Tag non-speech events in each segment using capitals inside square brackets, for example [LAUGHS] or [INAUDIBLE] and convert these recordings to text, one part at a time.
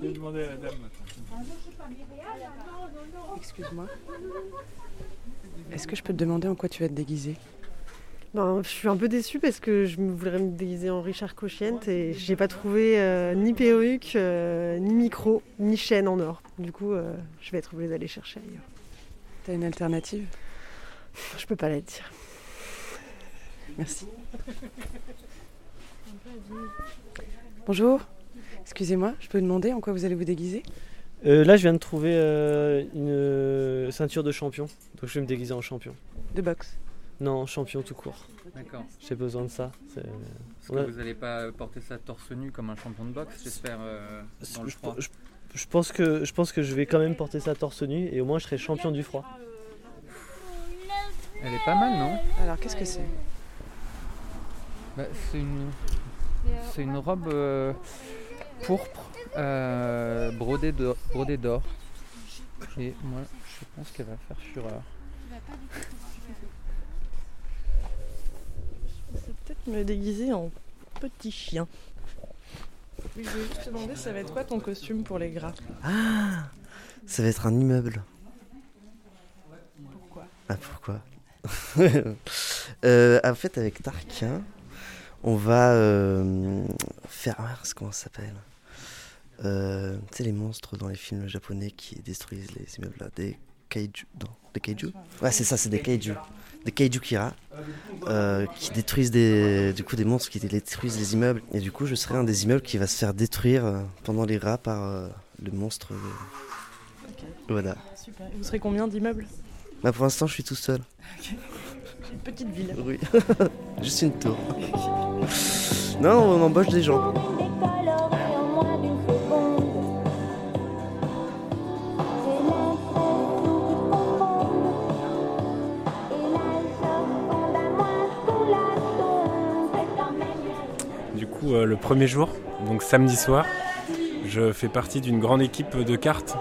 J'ai demandé à la dame. Excuse-moi. Est-ce que je peux te demander en quoi tu vas te déguiser? Ben, je suis un peu déçue parce que je me voudrais me déguiser en Richard Cochiente et j'ai pas trouvé euh, ni perruque, euh, ni micro, ni chaîne en or. Du coup, euh, je vais être obligée d'aller chercher ailleurs. T'as une alternative? Je peux pas la dire. Merci. [LAUGHS] Bonjour. Excusez-moi, je peux vous demander en quoi vous allez vous déguiser? Euh, là, je viens de trouver euh, une euh, ceinture de champion. Donc, je vais me déguiser en champion. De boxe? Non, champion tout court. D'accord. J'ai besoin de ça. C'est- Parce Ouais. que vous n'allez pas porter ça torse nu comme un champion de boxe, j'espère, euh, dans le je, froid. je- je pense que, je pense que je vais quand même porter ça torse nu et au moins je serai champion du froid. Elle est pas mal, non? Alors, qu'est-ce que c'est? Bah, C'est une, c'est une robe euh, pourpre euh, brodée de- brodée d'or. Et moi, je pense qu'elle va faire fureur. Peut-être me déguiser en petit chien. Oui, je voulais juste te demander, ça va être quoi ton costume pour les gras? Ah Ça va être un immeuble. Pourquoi? Ah pourquoi? [LAUGHS] Euh, En fait avec Tarquin, on va euh, faire... Ah, comment ça s'appelle? Euh, Tu sais les monstres dans les films japonais qui détruisent les immeubles là, des kaiju Non, des kaiju? Ouais c'est ça, c'est des kaiju. Des kaiju kira euh, qui détruisent des, du coup des monstres qui détruisent les immeubles. Et du coup je serai un des immeubles qui va se faire détruire euh, pendant les rats par le monstre. euh, Voilà. Super. Vous serez combien d'immeubles? Bah pour l'instant je suis tout seul. Une petite ville. Oui. [LAUGHS] Juste une tour. [LAUGHS] non, on embauche des gens. Du coup, euh, le premier jour, donc samedi soir, je fais partie d'une grande équipe de cartes.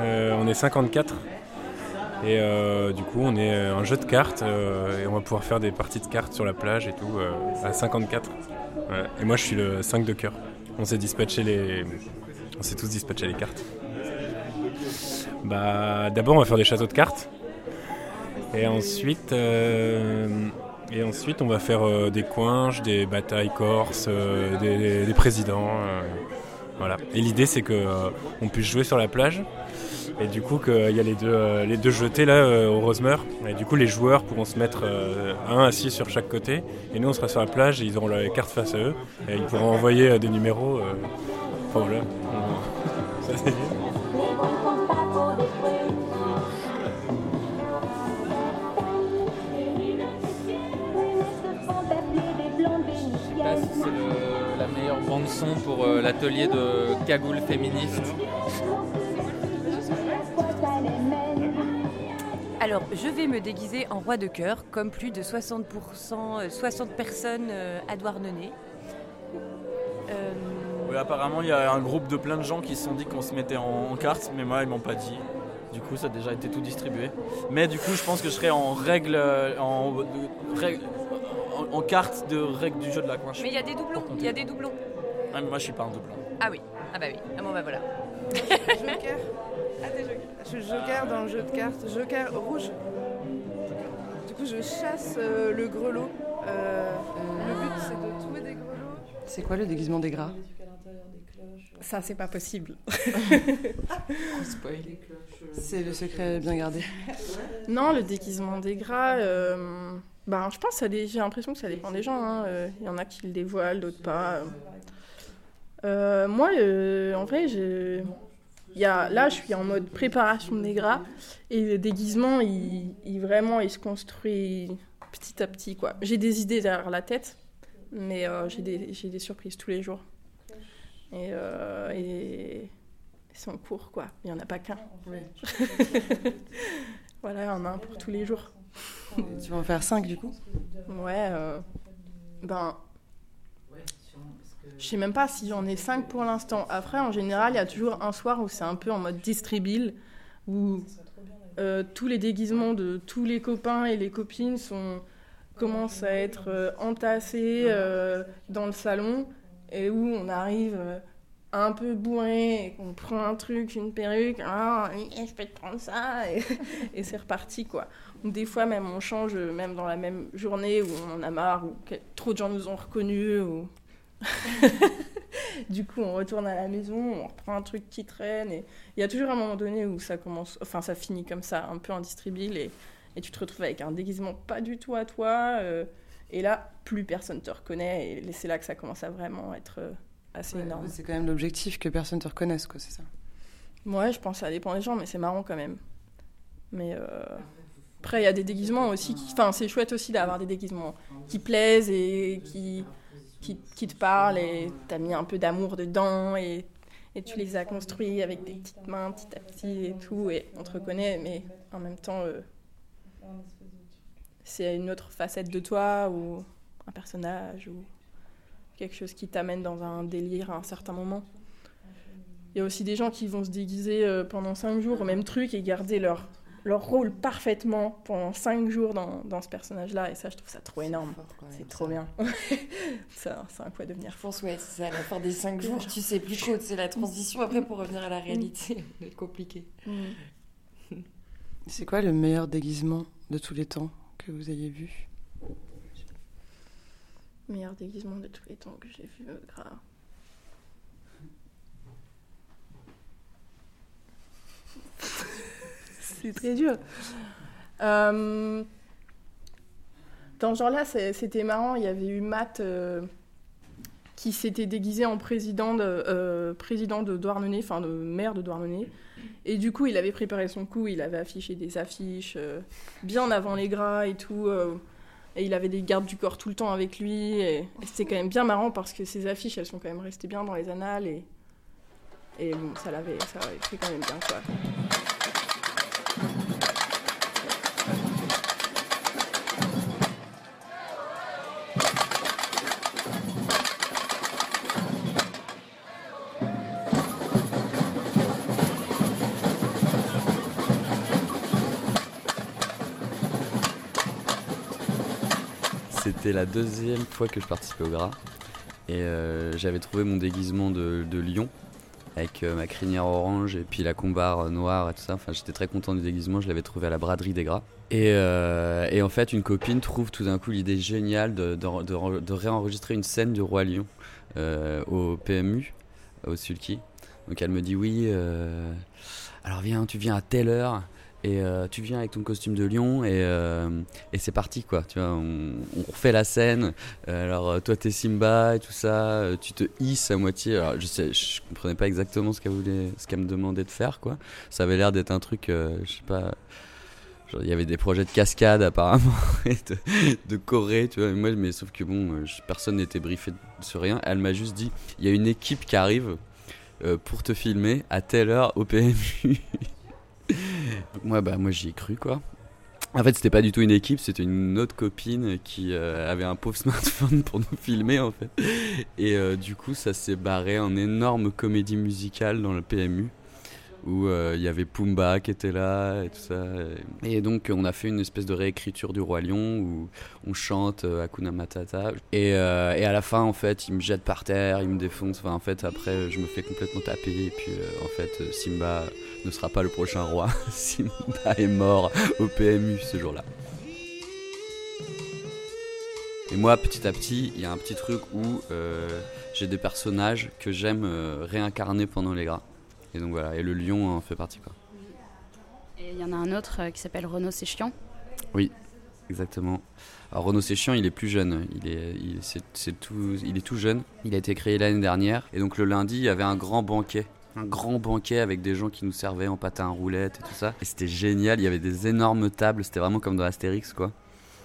Euh, on est 54. Et euh, du coup, on est un jeu de cartes euh, et on va pouvoir faire des parties de cartes sur la plage et tout euh, à 54. Ouais. Et moi, je suis le 5 de cœur. On s'est dispatché les, on s'est tous dispatché les cartes. Bah, d'abord, on va faire des châteaux de cartes. Et ensuite, euh, et ensuite, on va faire euh, des coinges, des batailles corses, euh, des, présidents. euh, voilà. Et l'idée, c'est euh, on puisse jouer sur la plage. Et du coup, qu'il y a les deux, euh, les deux jetés là euh, au Rosemer. Et du coup, les joueurs pourront se mettre euh, un assis sur chaque côté. Et nous, on sera sur la plage et ils auront les cartes face à eux. Et ils pourront envoyer des numéros. Enfin voilà. Ça, c'est c'est la meilleure bande son pour l'atelier de cagoule féministe. Alors, je vais me déguiser en roi de cœur, comme plus de 60%, euh, 60 personnes euh, à Douarnenez. Euh, Oui, apparemment, il y a un groupe de plein de gens qui se sont dit qu'on se mettait en, en carte, mais moi, ils m'ont pas dit. Du coup, ça a déjà été tout distribué. Mais du coup, je pense que je serai en règle, euh, en, de- règle- en, en carte de règle du jeu de la coinche. Mais il y a des doublons, il y a des doublons. Ah, mais moi, je suis pas un doublon. Ah oui, ah bah oui, ah bon bah voilà. Joker Ah, des jokers. Je suis joker dans le jeu de cartes. Joker rouge. Du coup, je chasse euh, le grelot. Euh, Le but, c'est de trouver des grelots. C'est quoi le déguisement des gras? Ça, c'est pas possible. [LAUGHS] C'est le secret bien gardé. [LAUGHS] Non, le déguisement des gras, euh, ben, je pense que ça dé- j'ai l'impression que ça dépend des gens. hein. Euh, Il y en a qui le dévoilent, d'autres pas. Euh, moi, euh, en vrai, je... il y a... là, je suis en mode préparation des gras. Et le déguisement, il, il vraiment, il se construit petit à petit. quoi. J'ai des idées derrière la tête, mais euh, j'ai des... surprises tous les jours. Et, euh, et... ils sont courts, quoi. Il n'y en a pas qu'un. [LAUGHS] voilà, il y en a un pour tous les jours. Tu vas en faire 5 du coup? Ouais, euh, ben. Je sais même pas si j'en ai 5 pour l'instant. Après, en général, il y a toujours un soir où c'est un peu en mode distribile, où euh, tous les déguisements de tous les copains et les copines sont commence à être euh, entassé euh, dans le salon et où on arrive un peu bourré et qu'on prend un truc, une perruque, ah, je peux te prendre ça, [LAUGHS] et, c'est reparti quoi. Des fois même on change, même dans la même journée où on en a marre, ou trop de gens nous ont reconnus, ou... [LAUGHS] du coup on retourne à la maison, on reprend un truc qui traîne, et il y a toujours un moment donné où ça commence, enfin ça finit comme ça, un peu indistribué, et, et tu te retrouves avec un déguisement pas du tout à toi, euh, et là plus personne te reconnaît, et c'est là que ça commence à vraiment être euh, assez Ouais, énorme. C'est quand même l'objectif que personne te reconnaisse, quoi, c'est ça. Ouais, je pense que ça dépend des gens, mais c'est marrant quand même. Mais euh, après, il y a des déguisements aussi. Qui... Enfin, c'est chouette aussi d'avoir des déguisements qui plaisent et qui, qui, te parlent et t'as mis un peu d'amour dedans et, et tu les as construits avec des petites mains petit à petit et tout et on te reconnaît, mais en même temps, euh, c'est une autre facette de toi ou un personnage ou quelque chose qui t'amène dans un délire à un certain moment. Il y a aussi des gens qui vont se déguiser euh, pendant 5 jours au même truc et garder leur, leur rôle parfaitement pendant 5 jours dans, dans ce personnage-là. Et ça, je trouve ça trop énorme. C'est trop bien. [LAUGHS] ça, c'est un quoi devenir. Je pense, ouais, c'est ça, à la fin des 5 jours, tu sais plus trop, c'est la transition après pour revenir à la réalité. [LAUGHS] C'est compliqué. C'est quoi le meilleur déguisement de tous les temps que vous ayez vu? Meilleur déguisement de tous les temps que j'ai vu, euh, grave. C'est très dur. Euh, dans ce genre-là, c'était marrant. Il y avait eu Matt euh, qui s'était déguisé en président de, euh, président de Douarnenez, enfin de maire de Douarnenez. Et du coup, il avait préparé son coup. Il avait affiché des affiches bien avant les gras et tout. et il avait des gardes du corps tout le temps avec lui. Et, et c'était quand même bien marrant parce que ces affiches, elles sont quand même restées bien dans les annales. Et, bon, ça l'avait ça l'avait fait quand même bien, quoi. C'était la deuxième fois que je participais au gras. Et euh, j'avais trouvé mon déguisement de, lion avec euh, ma crinière orange et puis la combarre noire et tout ça. Enfin, j'étais très content du déguisement. Je l'avais trouvé à la braderie des gras. Et, euh, et en fait, une copine trouve tout d'un coup l'idée géniale de, de- de- réenregistrer une scène du Roi Lion euh, au PMU, au Sulky. Donc elle me dit oui. euh, alors viens, tu viens à telle heure et euh, tu viens avec ton costume de lion et, euh, c'est parti quoi. Tu vois, on, refait la scène. Euh, alors toi t'es Simba et tout ça, tu te hisses à moitié. Alors je sais, comprenais pas exactement ce qu'elle voulait, ce qu'elle me demandait de faire quoi. Ça avait l'air d'être un truc, euh, je sais pas. Il y avait des projets de cascade apparemment [LAUGHS] de, de Corée, tu vois. Moi, mais sauf que bon, personne n'était briefé sur rien. Elle m'a juste dit, il y a une équipe qui arrive pour te filmer à telle heure au PMU. [LAUGHS] Moi, bah, moi j'y ai cru quoi. En fait, c'était pas du tout une équipe, c'était une autre copine qui euh, avait un pauvre [LAUGHS] smartphone pour nous filmer en fait. Et euh, du coup, ça s'est barré en énorme comédie musicale dans le PMU où euh, il y avait Pumba qui était là et tout ça. Et donc, on a fait une espèce de réécriture du Roi Lion où on chante Hakuna Matata. Et, et à la fin, en fait, il me jette par terre, il me défonce. Enfin, en fait, après, je me fais complètement taper. Et puis, en fait, Simba ne sera pas le prochain roi. [LAUGHS] Simba est mort au PMU ce jour-là. Et moi, petit à petit, il y a un petit truc où euh, j'ai des personnages que j'aime euh, réincarner pendant les gras. Et donc voilà, et le lion en fait partie quoi. Et il y en a un autre euh, qui s'appelle Renaud Séchiant. Oui, exactement. Alors Renaud Séchiant, il est plus jeune. Il est, il, c'est, c'est tout, il est tout jeune. Il a été créé l'année dernière. Et donc le lundi, il y avait un grand banquet. Un grand banquet avec des gens qui nous servaient en patin à roulettes et tout ça. Et c'était génial. Il y avait des énormes tables. C'était vraiment comme dans Astérix, quoi.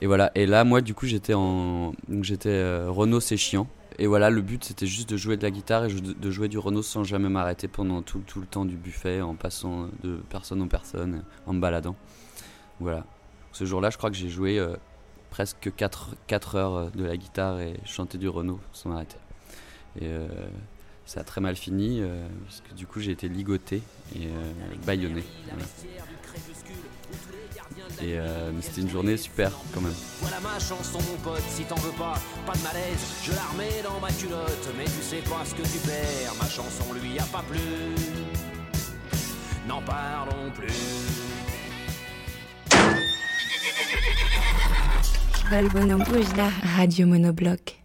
Et voilà. Et là, moi, du coup, j'étais en, j'étais euh, Renaud Séchiant. Et voilà, le but c'était juste de jouer de la guitare et de jouer du Renault sans jamais m'arrêter pendant tout, tout le temps du buffet, en passant de personne en personne, en me baladant. Voilà. Ce jour-là, je crois que j'ai joué euh, presque 4, heures euh, de la guitare et chanté du Renault sans m'arrêter. Euh, ça a très mal fini, euh, parce que du coup j'ai été ligoté et euh, bâillonné. voilà. Et euh, c'était une journée super quand même. Voilà ma chanson mon pote, si t'en veux pas, pas de malaise, je la remets dans ma culotte, mais tu sais pas ce que tu perds, ma chanson lui a pas plu, n'en parlons plus. Val Bonhomme Rouge, la radio monobloc.